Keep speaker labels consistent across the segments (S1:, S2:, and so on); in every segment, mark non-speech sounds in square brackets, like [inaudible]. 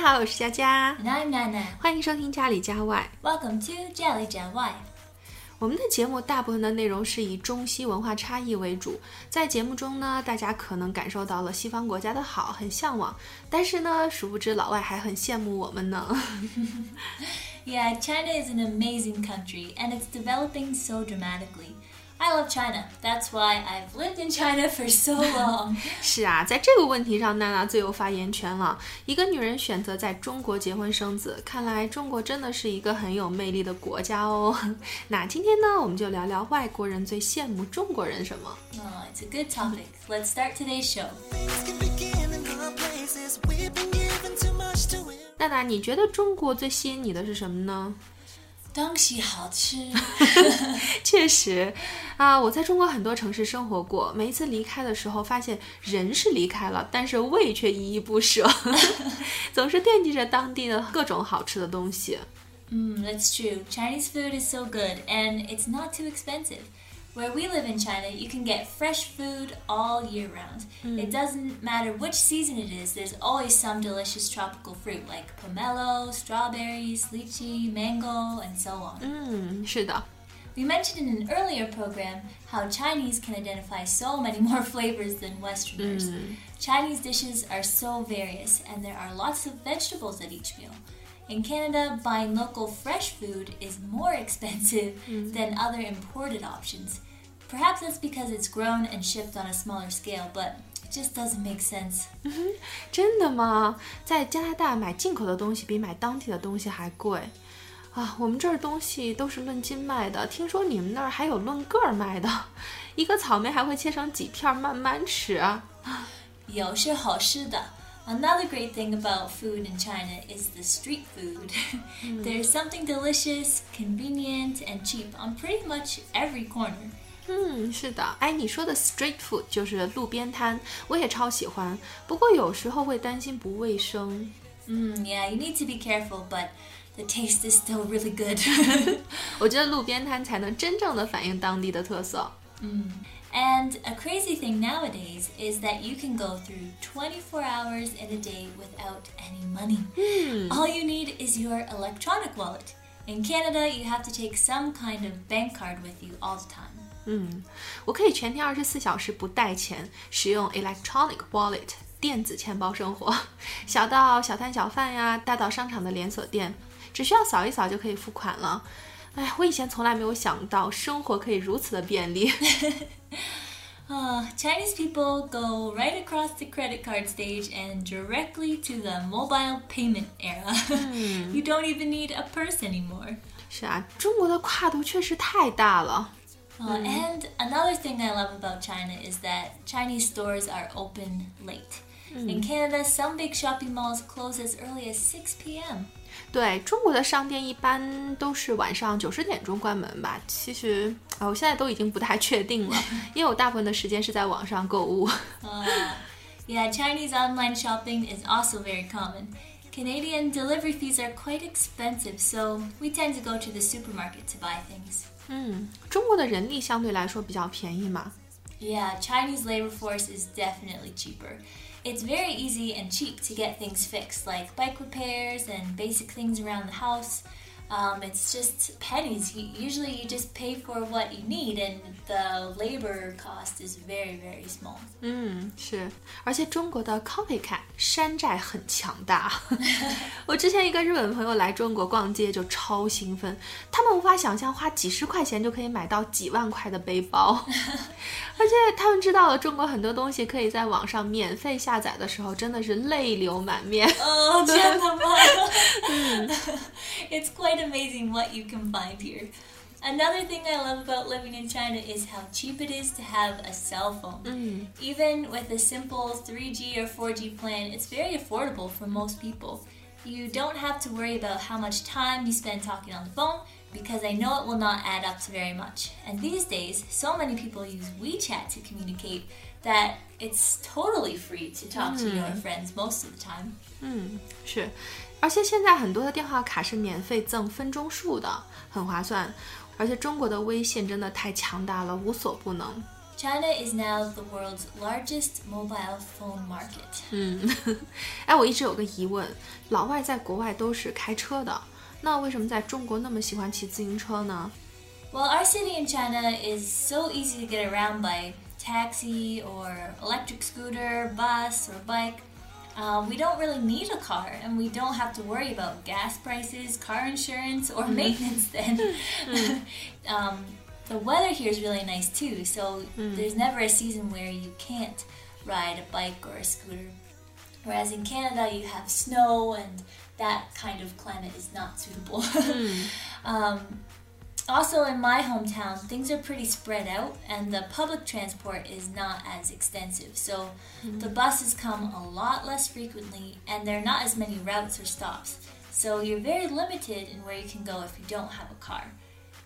S1: 大家好，我是佳佳，
S2: And I'm Nana.
S1: 欢迎收听家里家外。
S2: Welcome to Jelly Jam Y.
S1: 我们的节目大部分的内容是以中西文化差异为主，在节目中呢，大家可能感受到了西方国家的好，很向往，但是呢，殊不知老外还很羡慕我们呢。
S2: Yeah, [laughs] China is an amazing country and it's developing so dramatically. I love China. That's why I've lived in China for so long. [laughs]
S1: 是啊，在这个问题上，娜娜最有发言权了。一个女人选择在中国结婚生子，看来中国真的是一个很有魅力的国家哦。[laughs] 那今天呢，我们就聊聊外国人最羡慕中国人什么。
S2: oh, it's a good topic. Let's start today's show.
S1: 娜娜，你觉得中国最吸引你的是什么呢？
S2: 东西好吃。[laughs]
S1: 确实，啊，我在中国很多城市生活过，每一次离开的时候，发现人是离开了，但是胃却依依不舍，[laughs] 总是惦记着当地的各种好吃的东西。
S2: Mm, that's true. Chinese food is so good and it's not too expensive. Where we live in China, you can get fresh food all year round. Mm. It doesn't matter which season it is, there's always some delicious tropical fruit like pomelo, strawberries, lychee, mango, and so on.
S1: Mm,
S2: We mentioned in an earlier program how Chinese can identify so many [laughs] more flavors than Westerners. Mm. Chinese dishes are so various, and there are lots of vegetables at each meal. In Canada, buying local fresh food is more [laughs] expensive than other imported options. Perhaps that's because it's grown and shipped on a smaller scale, but it just doesn't make sense.
S1: 真的吗？在加拿大买进口的东西比买当地的东西还贵。啊，我们这儿东西都是论斤卖的，听说你们那儿还有论个儿卖的，一个草莓还会切成几片儿慢慢吃啊。
S2: 有是好吃的。 [laughs] Another great thing about food in China is the street food. [laughs] There's something delicious, convenient, and cheap on pretty much every corner.
S1: 嗯，是的，哎，你说的 street food 就是路边摊，我也超喜欢，不过有时候会担心不卫生。
S2: Mm, yeah, you need to be careful, but the taste is still really good. [laughs] [laughs]
S1: 我觉得路边摊才能真正的反映当地的特色。
S2: and a crazy thing nowadays is that you can go through 24 hours in a day without any money. All you need is your electronic wallet. In Canada, you have to take some kind of bank card with you all the time.
S1: 嗯，我可以全天二十四小时不带钱，使用 electronic wallet 电子钱包生活，小到小摊小贩呀，大到商场的连锁店，只需要扫一扫就可以付款了。 [laughs] 哎，我以前从来没有想到生活可以如此的便利。
S2: Uh, [laughs] Chinese people go right across the credit card stage and directly to the mobile payment era. [laughs] you don't even need a purse anymore.
S1: 是啊，中国的跨度确实太大了。
S2: Uh, And another thing I love about China is that Chinese stores are open late. In Canada, some big shopping malls close as early as 6 p.m.
S1: 对中国的商店一般都是晚上九十点钟关门吧？其实啊，我现在都已经不太确定了，因为我大部分的时间是在网上购物。
S2: Uh, yeah, Chinese online shopping is also very common. Canadian delivery fees are quite expensive, so we tend to go to the supermarket to buy things.
S1: 嗯，中国的人力相对来说比较便宜嘛。
S2: Yeah, Chinese labor force is definitely cheaper. It's very easy and cheap to get things fixed, like bike repairs and basic things around the house. um it's just pennies. Usually you just pay for what you need and the labor cost is very very small.
S1: 嗯是。而且中国的 copycat 山寨很强大。[laughs] 我之前一个日本朋友来中国逛街就超兴奋他们无法想象花几十块钱就可以买到几万块的背包。[laughs] 而且他们知道了中国很多东西可以在网上免费下载的时候真的是泪流满面。
S2: 哦天呐 [laughs] 嗯 it's quite amazing what you can find here. Another thing I love about living in China is how cheap it is to have a cell phone. Mm. Even with a simple 3G or 4G plan, it's very affordable for most people. You don't have to worry about how much time you spend talking on the phone because I know it will not add up to very much. And these days, so many people use WeChat to communicate that it's totally free to talk to your mm. friends most of the time. Mm.
S1: 嗯，是，而且现在很多的电话卡是免费赠分钟数的，很划算。而且中国的微信真的太强大了，无所不能。
S2: China is now the world's largest mobile phone market.
S1: 嗯，哎，我一直有个疑问，老外在国外都是开车的，那为什么在中国那么喜欢骑自行车呢？
S2: Well, our [laughs] city in China is so easy to get around by taxi or electric scooter, bus or bike. Uh, we don't really need a car and we don't have to worry about gas prices, car insurance, or mm-hmm. maintenance then. Mm. [laughs] um, the weather here is really nice too, so mm. there's never a season where you can't ride a bike or a scooter. Whereas in Canada, you have snow and that kind of climate is not suitable. [laughs] Mm. um, also, in my hometown, things are pretty spread out and the public transport is not as extensive. So mm-hmm. the buses come a lot less frequently and there are not as many routes or stops. So you're very limited in where you can go if you don't have a car.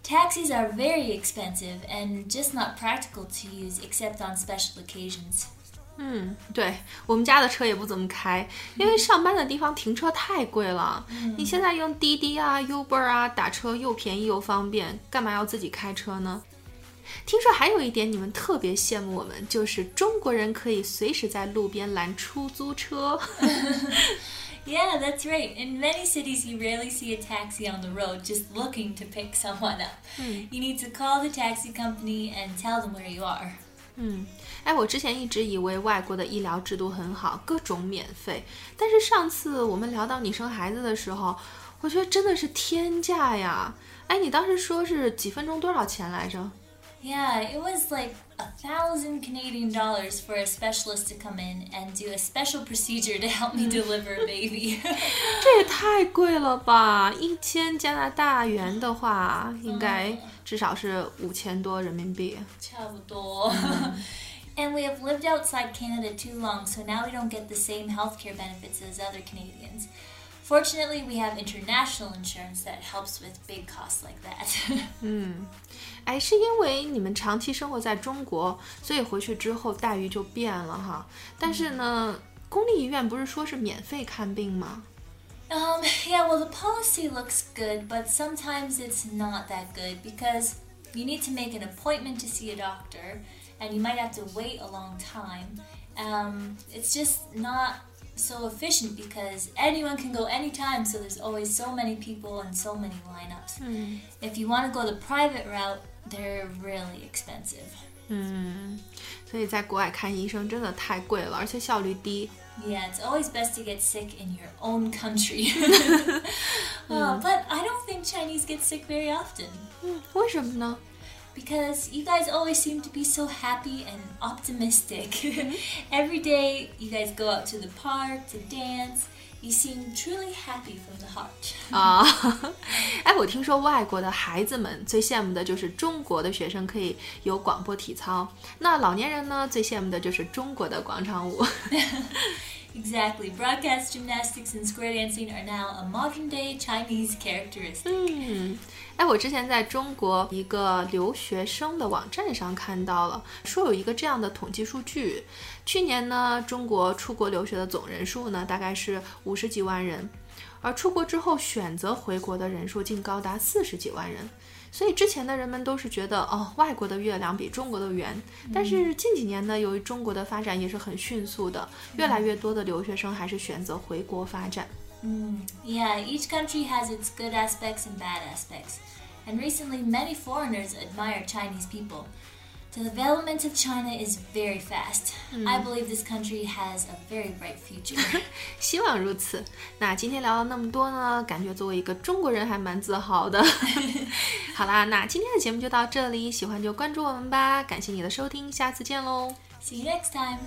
S2: Taxis are very expensive and just not practical to use except on special occasions.
S1: 嗯，对我们家的车也不怎么开，因为上班的地方停车太贵了。你现在用滴滴啊、Uber 啊打车又便宜又方便，干嘛要自己开车呢？听说还有一点你们特别羡慕我们，就是中国人可以随时在路边拦出租车。
S2: Yeah, that's right. In many cities, you rarely see a taxi on the road just looking to pick someone up. You need to call the taxi company and tell them where you are.
S1: 嗯，哎，我之前一直以为外国的医疗制度很好，各种免费。但是上次我们聊到你生孩子的时候，我觉得真的是天价呀！哎，你当时说是几分钟多少钱来着
S2: ？Yeah, it was like a thousand Canadian dollars for a specialist to come in and do a special procedure to help me deliver a baby. [laughs]
S1: 这也太贵了吧！一千加拿大元的话，应该至少是五千多人民币。
S2: 差不多。And we have lived outside Canada too long, so now we don't get the same healthcare benefits as other Canadians. Fortunately, we have international insurance that helps with big costs like that. [laughs]
S1: 嗯，哎，是因为你们长期生活在中国，所以回去之后待遇就变了哈。但是呢，公立医院不是说是免费看病吗？
S2: Um, yeah, well, the policy looks good, but sometimes it's not that good because you need to make an appointment to see a doctor, and you might have to wait a long time. Um, it's just not so efficient because anyone can go anytime, so there's always so many people and so many lineups. Mm. If you want to go the private route, they're really expensive.
S1: 嗯，所以在国外看医生真的太贵了，而且效率低。
S2: Yeah, it's always best to get sick in your own country. [laughs] [laughs] uh, but I don't think Chinese get sick very often.
S1: 为什么呢
S2: ？because you guys always seem to be so happy and optimistic. [laughs] Every day you guys go out to the park to dance. You seem truly happy from the heart. [laughs]
S1: 啊，哎，我听说外国的孩子们最羡慕的就是中国的学生可以有广播体操，那老年人呢最羡慕的就是中国的广场舞。 [laughs]
S2: Exactly. Broadcast gymnastics and square dancing are now a modern day Chinese characteristic.
S1: 嗯，哎，我之前在中国一个留学生的网站上看到了，说有一个这样的统计数据：去年呢，中国出国留学的总人数呢，大概是五十几万人，而出国之后选择回国的人数竟高达四十几万人。所以之前的人们都是觉得哦，外国的月亮比中国的圆。但是近几年呢，由于中国的发展也是很迅速的，越来越多的留学生还是选择回国发展。
S2: 嗯，Yeah, each country has its good aspects and bad aspects, and recently many foreigners admire Chinese people. The development of China is very fast. Mm. I believe this country has a very bright future. [laughs]
S1: 希望如此。那今天聊了那么多呢，感觉作为一个中国人还蛮自豪的。好啦，那今天的节目就到这里，喜欢就关注我们吧。感谢你的收听，下次见喽。
S2: See [laughs] you next time.